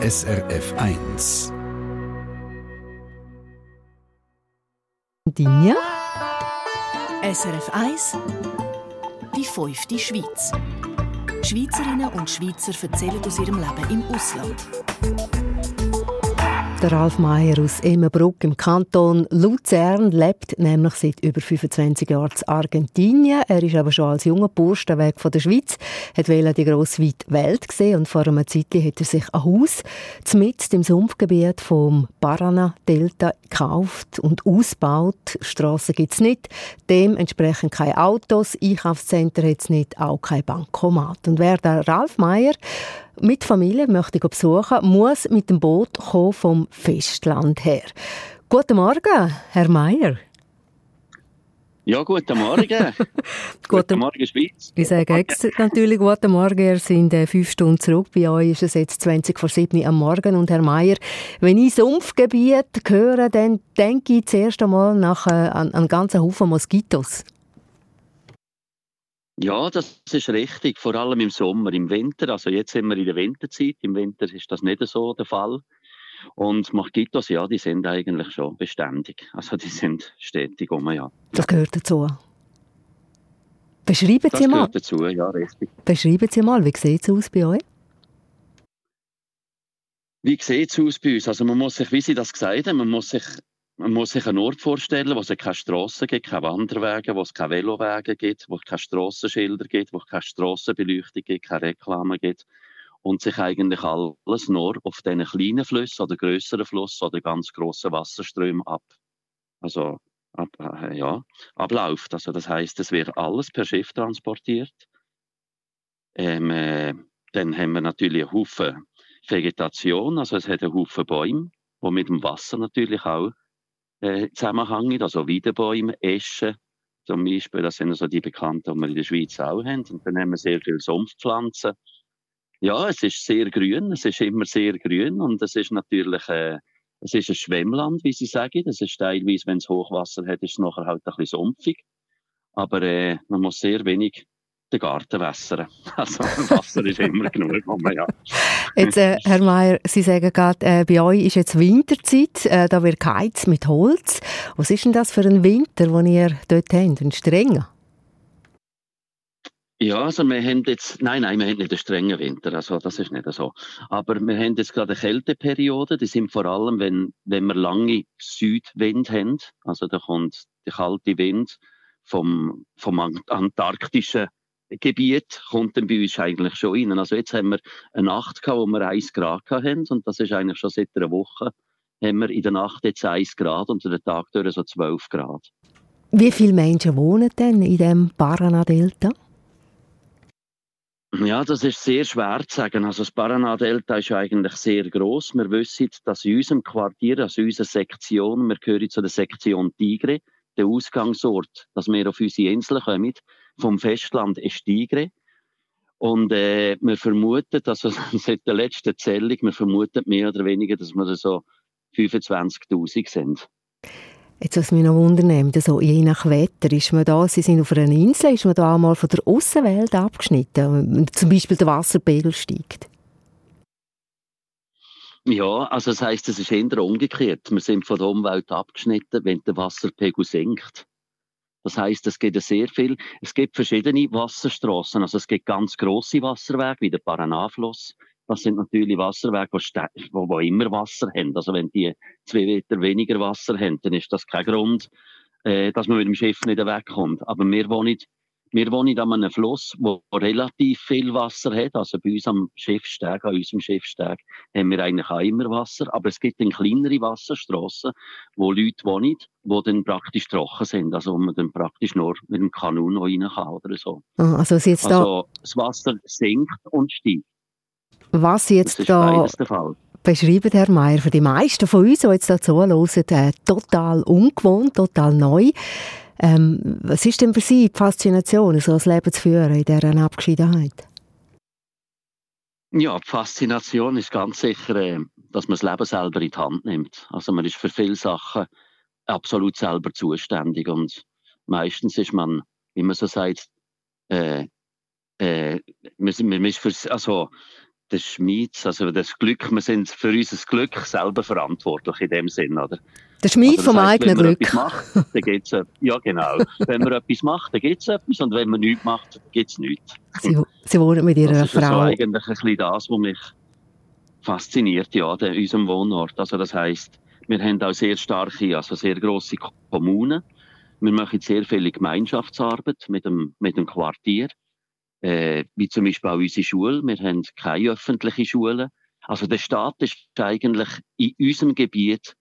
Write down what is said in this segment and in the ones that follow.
SRF 1. Dinja? SRF 1 Die fünfte Schweiz. Schweizerinnen und Schweizer erzählen aus ihrem Leben im Ausland. Der Ralf Meier aus Emmenbruck im Kanton Luzern lebt nämlich seit über 25 Jahren in Argentinien. Er ist aber schon als junger Bursch weg von der Schweiz, hat die grosse weite Welt gesehen und vor einer Zeit hat er sich ein Haus mitten im Sumpfgebiet vom Paraná-Delta gekauft und ausgebaut. Strassen gibt es nicht, dementsprechend keine Autos, Einkaufszentren hat es nicht, auch kein Bankomat. Und wer der Ralf Meier mit Familie möchte ich besuchen, muss mit dem Boot kommen vom Festland her. Guten Morgen, Herr Meier. Ja, guten Morgen. guten, guten Morgen, Schweiz. Ich sage extra natürlich guten Morgen. Wir sind äh, fünf Stunden zurück. Bei euch ist es jetzt 20 vor 7 am Morgen. Und Herr Meier, wenn ich Sumpfgebiet höre, dann denke ich zuerst einmal nach, äh, an einen ganzen Haufen Moskitos. Ja, das ist richtig, vor allem im Sommer. Im Winter, also jetzt sind wir in der Winterzeit, im Winter ist das nicht so der Fall. Und Moskitos, ja, die sind eigentlich schon beständig. Also die sind stetig um, ja. Das gehört dazu. Beschreiben das Sie mal. Das gehört dazu, ja, richtig. Beschreiben Sie mal, wie sieht es aus bei euch? Wie sieht es aus bei uns? Also man muss sich, wie Sie das gesagt haben, man muss sich man muss sich einen Ort vorstellen, wo es keine Strassen gibt, keine Wanderwege, wo es keine Velowege gibt, wo es keine Strassenschilder gibt, wo es keine Strassenbeleuchtung gibt, keine Reklame gibt und sich eigentlich alles nur auf diesen kleinen Flüssen oder größeren Fluss oder ganz grossen Wasserströmen ab, also ab, äh, ja, abläuft. Also das heißt, es wird alles per Schiff transportiert. Ähm, äh, dann haben wir natürlich einen Haufen Vegetation, also es hat einen Haufen Bäume, die mit dem Wasser natürlich auch äh, zusammenhängen, also Weidenbäume, Eschen zum Beispiel, das sind also die bekannten, die wir in der Schweiz auch haben. Und dann haben wir sehr viele Sumpfpflanzen. Ja, es ist sehr grün, es ist immer sehr grün und es ist natürlich äh, es ist ein Schwemmland, wie sie sagen. Das ist teilweise, wenn es Hochwasser hat, ist es nachher halt ein bisschen sumpfig. Aber äh, man muss sehr wenig den Garten wässern. Also Wasser ist immer genug, man ja. Jetzt, äh, Herr Mayer, Sie sagen gerade, äh, bei euch ist jetzt Winterzeit, äh, da wird geheizt mit Holz. Was ist denn das für ein Winter, den ihr dort habt, ein strenger? Ja, also wir haben jetzt, nein, nein, wir haben nicht einen strengen Winter, also das ist nicht so. Aber wir haben jetzt gerade eine Kälteperiode, die sind vor allem, wenn, wenn wir lange Südwind haben, also da kommt der kalte Wind vom, vom antarktischen Gebiet kommt dann bei uns eigentlich schon rein. Also jetzt haben wir eine Nacht gehabt, wo wir 1 Grad hatten und das ist eigentlich schon seit einer Woche haben wir in der Nacht jetzt 1 Grad und den Tag durch so 12 Grad. Wie viele Menschen wohnen denn in dem Paraná-Delta? Ja, das ist sehr schwer zu sagen. Also das Paraná-Delta ist eigentlich sehr groß. Wir wissen, dass in unserem Quartier, also in unserer Sektion, wir gehören zu der Sektion Tigre, der Ausgangsort, dass wir auf unsere Insel kommen, vom Festland ist Tigre. Und äh, wir vermuten, also seit der letzten Zählung, wir vermuten mehr oder weniger, dass wir so 25'000 sind. Jetzt, was mich noch wundern so je nach Wetter, ist man da, Sie sind auf einer Insel, ist man da auch mal von der Außenwelt abgeschnitten, zum Beispiel der Wasserpegel steigt? Ja, also das heisst, es ist eher umgekehrt. Wir sind von der Umwelt abgeschnitten, wenn der Wasserpegel sinkt. Das heißt, es gibt sehr viel, es gibt verschiedene Wasserstraßen. Also es gibt ganz große Wasserwege, wie der Paraná-Fluss. Das sind natürlich Wasserwege, wo, wo, immer Wasser haben. Also wenn die zwei Meter weniger Wasser haben, dann ist das kein Grund, äh, dass man mit dem Schiff nicht wegkommt. Aber wir wohnen wir wohnen an einem Fluss, wo relativ viel Wasser hat. Also bei uns am Schiffsteg, an unserem Schiffsteg, haben wir eigentlich auch immer Wasser. Aber es gibt dann kleinere Wasserstraßen, wo Leute wohnen, die dann praktisch trocken sind. Also wo man dann praktisch nur mit dem Kanun rein kann oder so. Ah, also, jetzt also da das Wasser sinkt und steigt. Was jetzt das ist da beschreiben, Herr Meier, für die meisten von uns, die jetzt da zuhören, äh, total ungewohnt, total neu. Ähm, was ist denn für Sie die Faszination, so ein Leben zu führen in dieser Abgeschiedenheit? Ja, die Faszination ist ganz sicher, äh, dass man das Leben selber in die Hand nimmt. Also man ist für viele Sachen absolut selber zuständig und meistens ist man, wie man so sagt, äh, äh, man, man ist für, also der Schmied, also das Glück, wir sind für unser Glück selber verantwortlich in dem Sinn, oder? Der Schmied also vom heisst, eigenen wenn Glück. Macht, dann gibt's, ja, genau. wenn man etwas macht, dann gibt es etwas und wenn man nichts macht, dann gibt es nichts. Sie, Sie wohnen mit Ihrer das ist Frau. Also eigentlich ein bisschen das, was mich fasziniert, ja, an unserem Wohnort. Also das heisst, wir haben auch sehr starke, also sehr grosse Kommunen. Wir machen sehr viele Gemeinschaftsarbeit mit dem, mit dem Quartier. Äh, wie zum Beispiel auch unsere Schule. Wir haben keine öffentliche Schule. Also der Staat ist eigentlich in unserem Gebiet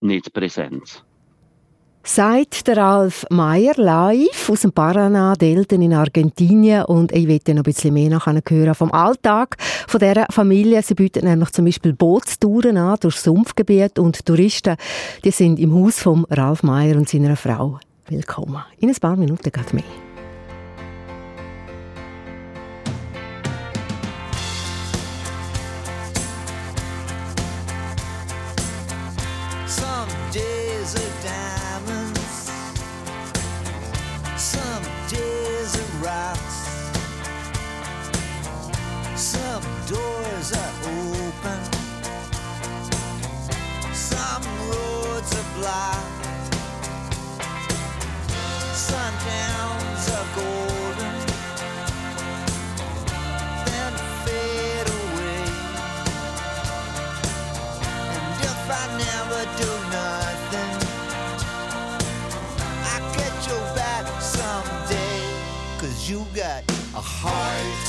nicht präsent. Sagt der Ralf Meyer live aus dem Paraná Delten in Argentinien und ich möchte noch ein bisschen mehr nachher hören vom Alltag von dieser Familie. Sie bieten nämlich zum Beispiel Bootstouren an durch Sumpfgebiet und Touristen, die sind im Haus von Ralf Meyer und seiner Frau. Willkommen. In ein paar Minuten geht mehr. Heart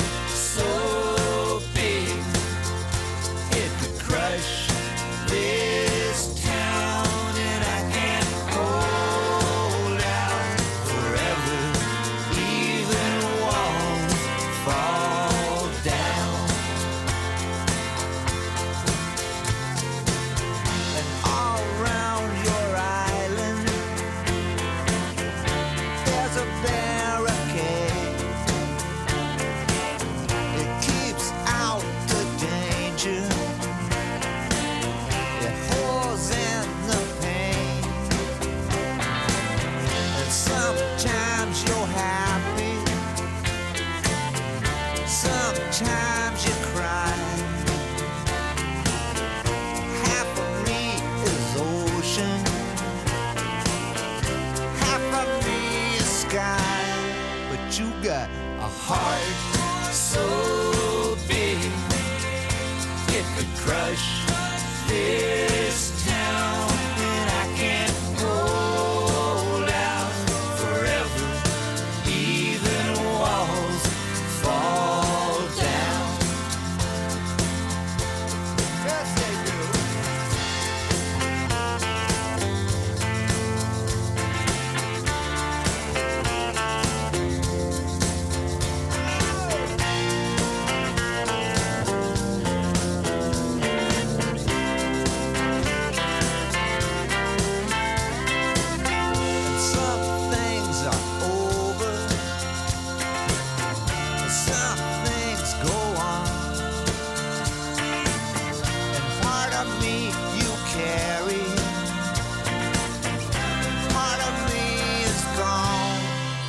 a heart so big it could crush this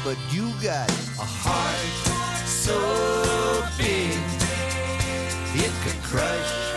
but you got a heart so big it could crush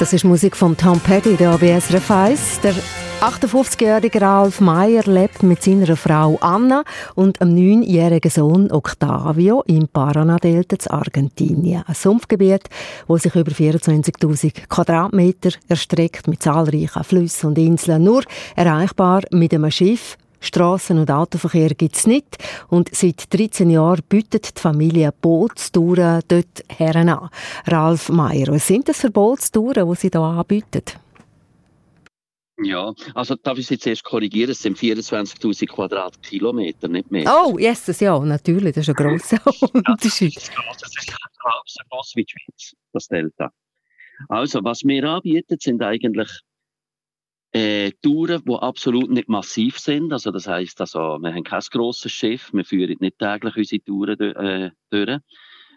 Das ist Musik von Tom Petty, der ABS Refeis. Der 58-jährige Ralf Meyer lebt mit seiner Frau Anna und einem neunjährigen Sohn Octavio im Paraná-Delta in Argentinien. Ein Sumpfgebiet, das sich über 24.000 Quadratmeter erstreckt mit zahlreichen Flüssen und Inseln. Nur erreichbar mit einem Schiff. Strassen- und Autoverkehr gibt es nicht. Und seit 13 Jahren bietet die Familie Bootstouren dort her an. Ralf Meyer, was sind das für Bootstouren, die Sie hier anbieten? Ja, also darf ich Sie zuerst korrigieren, es sind 24'000 Quadratkilometer, nicht mehr. Oh, yes, ja, natürlich, das ist ein grosser Unterschied. Das ist gross, das ist halb so gross wie die Schweiz, das Delta. Also, was wir anbieten, sind eigentlich äh, Touren, die absolut nicht massiv sind. Also, das heisst, also, wir haben kein grosses Schiff, wir führen nicht täglich unsere Touren äh, durch,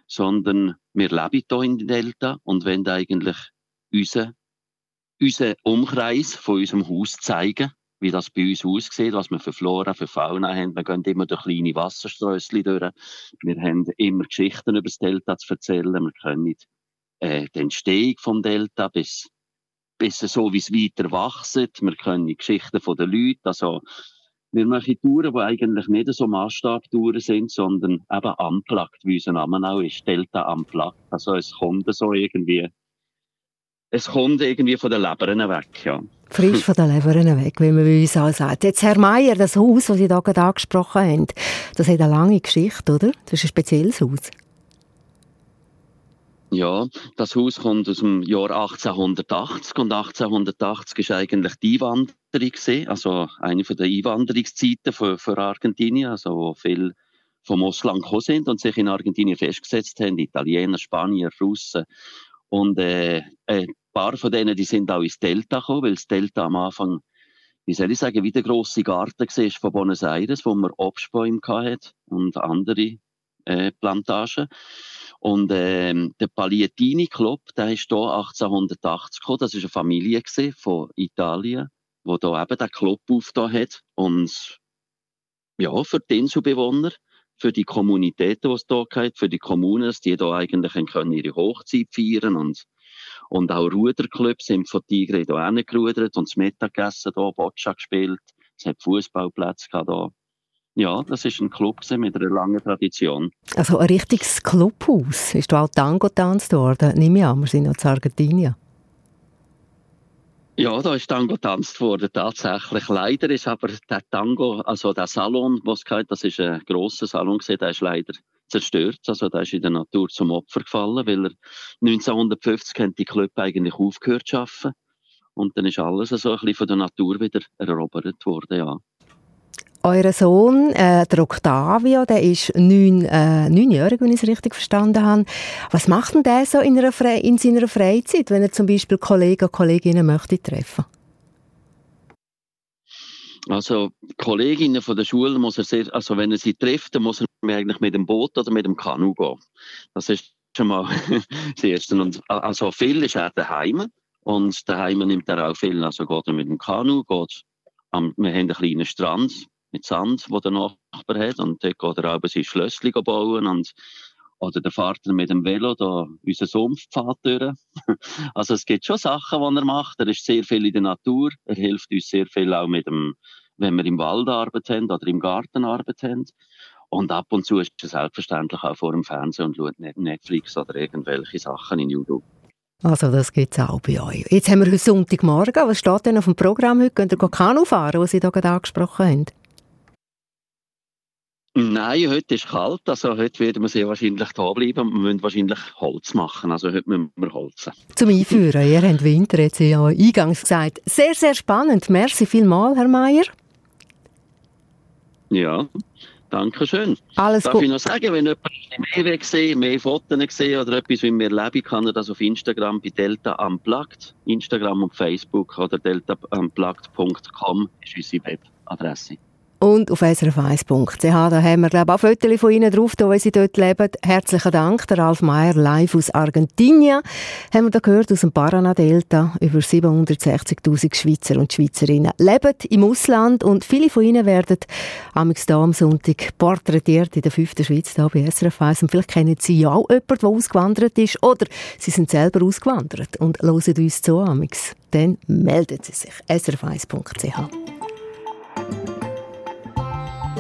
sondern wir leben hier in Delta und wollen eigentlich unseren unseren Umkreis von unserem Haus zeigen, wie das bei uns aussieht, was wir für Flora, für Fauna haben. Wir gehen immer durch kleine Wasserströssli durch. Wir haben immer Geschichten über das Delta zu erzählen. Wir können äh, die Entstehung vom Delta bis, bis so, wie es weiter wächst. Wir können die Geschichten von den Leuten, also wir machen Touren, die eigentlich nicht so Maßstabtouren sind, sondern eben unplugged, wie unser Name auch ist, Delta unplugged. Also es kommt so irgendwie es kommt irgendwie von den Lebern weg, ja. Frisch von den Lebern weg, wie man bei uns auch sagt. Jetzt, Herr Meier, das Haus, das Sie hier gerade angesprochen haben, das hat eine lange Geschichte, oder? Das ist ein spezielles Haus. Ja, das Haus kommt aus dem Jahr 1880 und 1880 war eigentlich die Einwanderung also eine der Einwanderungszeiten für, für Argentinien, also wo viele vom Ausland gekommen sind und sich in Argentinien festgesetzt haben, Italiener, Spanier, Russen und äh, äh, paar von denen, die sind auch ins Delta gekommen, weil das Delta am Anfang, wie soll ich sagen, wie der grosse Garten war von Buenos Aires, wo man Obstbäume hatte und andere äh, Plantagen. Und ähm, der Pagliattini Club, der ist hier 1880 gekommen. Das war eine Familie von Italien, die hier eben den Club aufgetan hat. Und ja, für die Inselbewohner, für die Kommunitäten, die es hier gibt, für die Kommunen, dass die hier eigentlich können ihre Hochzeit feiern und und auch Ruderclubs sind von Tigre hier hingerudert und das Mittagessen hier, Boccia gespielt. Es hat Fußballplätze hier. Ja, das ist ein Club mit einer langen Tradition. Also ein richtiges Clubhaus. Ist da auch Tango getanzt worden? Nehme ich an, wir sind noch in Argentinien. Ja, da ist Tango getanzt worden, tatsächlich. Leider ist aber der Tango, also der Salon, was es das ist ein grosser Salon gewesen, der ist leider zerstört. Also der ist in der Natur zum Opfer gefallen, weil er 1950 hat die Club eigentlich aufgehört zu arbeiten. Und dann ist alles so ein bisschen von der Natur wieder erobert worden, ja. Euer Sohn, äh, der Octavio, der ist neun, äh, neunjährig, wenn ich es richtig verstanden habe. Was macht denn der so in, in seiner Freizeit, wenn er zum Beispiel Kollegen und Kolleginnen möchte treffen? Also Kolleginnen von der Schule muss er sehr, also wenn er sie trifft, dann muss er eigentlich mit dem Boot oder mit dem Kanu gehen. Das ist schon mal das Erste. Und also viel ist er daheim und daheim nimmt er auch viel. Also geht er mit dem Kanu, geht am, wir haben einen kleinen Strand mit Sand, wo der Nachbar hat und dort geht er auch sein Schlösschen bauen und oder der fährt mit dem Velo da unseren Sumpfpfad durch. Also es gibt schon Sachen, die er macht. Er ist sehr viel in der Natur. Er hilft uns sehr viel auch mit dem, wenn wir im Wald arbeiten oder im Garten arbeiten. Und ab und zu ist er selbstverständlich auch vor dem Fernsehen und schaut Netflix oder irgendwelche Sachen in YouTube. Also das gibt es auch bei euch. Jetzt haben wir heute Sonntagmorgen. Was steht denn auf dem Programm heute? Könnt ihr Kanu fahren, was Sie hier gerade angesprochen haben? Nein, heute ist kalt, also heute werden wir sehr wahrscheinlich da bleiben und wir müssen wahrscheinlich Holz machen, also heute müssen wir holzen. Zum Einführen, ihr habt Winter, jetzt ja eingangs gesagt. Sehr, sehr spannend. Merci vielmals, Herr Meier. Ja, danke schön. Alles Darf gut. ich noch sagen, wenn jemand mehr gesehen, mehr Fotos gesehen oder etwas, wie wir leben, kann er das auf Instagram bei Delta Unplugged, Instagram und Facebook oder deltaunplugged.com ist unsere Webadresse. Und auf srf1.ch. Da haben wir, glaube ich, auch Fotos von Ihnen drauf, da, wenn Sie dort leben. Herzlichen Dank, der Ralf Meyer, live aus Argentinien. Haben wir da gehört aus dem Paraná-Delta. Über 760.000 Schweizer und Schweizerinnen leben im Ausland und viele von ihnen werden am Sonntag porträtiert in der fünften Schweiz, hier bei SRF 1. Und vielleicht kennen Sie ja auch jemanden, der ausgewandert ist oder Sie sind selber ausgewandert und hören uns zu, amix. Dann melden Sie sich. srf1.ch